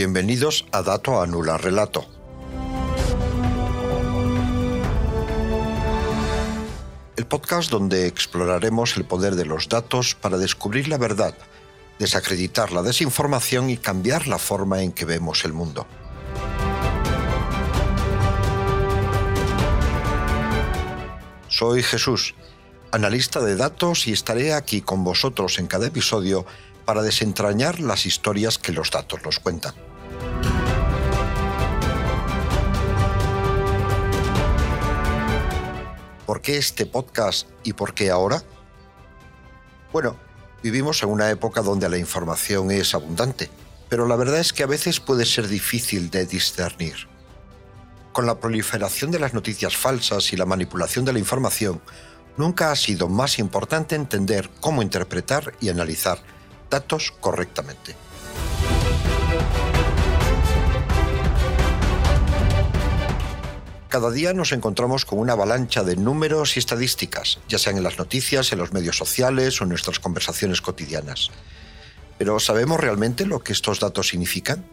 Bienvenidos a Dato Anula Relato. El podcast donde exploraremos el poder de los datos para descubrir la verdad, desacreditar la desinformación y cambiar la forma en que vemos el mundo. Soy Jesús, analista de datos y estaré aquí con vosotros en cada episodio para desentrañar las historias que los datos nos cuentan. ¿Por qué este podcast y por qué ahora? Bueno, vivimos en una época donde la información es abundante, pero la verdad es que a veces puede ser difícil de discernir. Con la proliferación de las noticias falsas y la manipulación de la información, nunca ha sido más importante entender cómo interpretar y analizar datos correctamente. Cada día nos encontramos con una avalancha de números y estadísticas, ya sean en las noticias, en los medios sociales o en nuestras conversaciones cotidianas. Pero ¿sabemos realmente lo que estos datos significan?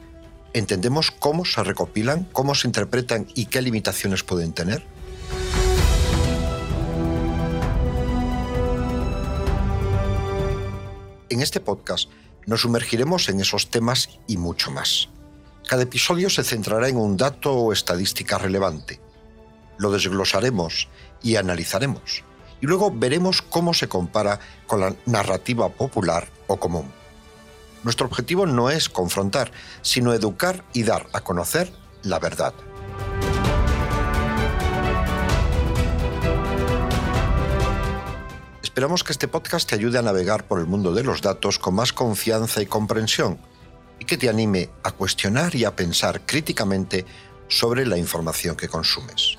¿Entendemos cómo se recopilan, cómo se interpretan y qué limitaciones pueden tener? En este podcast nos sumergiremos en esos temas y mucho más. Cada episodio se centrará en un dato o estadística relevante. Lo desglosaremos y analizaremos. Y luego veremos cómo se compara con la narrativa popular o común. Nuestro objetivo no es confrontar, sino educar y dar a conocer la verdad. Esperamos que este podcast te ayude a navegar por el mundo de los datos con más confianza y comprensión y que te anime a cuestionar y a pensar críticamente sobre la información que consumes.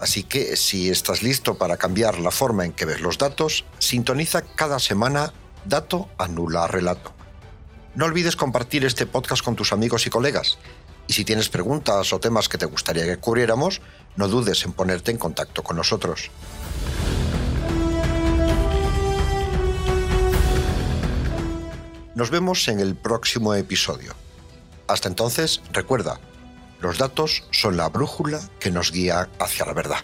Así que si estás listo para cambiar la forma en que ves los datos, sintoniza cada semana Dato Anula Relato. No olvides compartir este podcast con tus amigos y colegas y si tienes preguntas o temas que te gustaría que cubriéramos, no dudes en ponerte en contacto con nosotros. Nos vemos en el próximo episodio. Hasta entonces, recuerda, los datos son la brújula que nos guía hacia la verdad.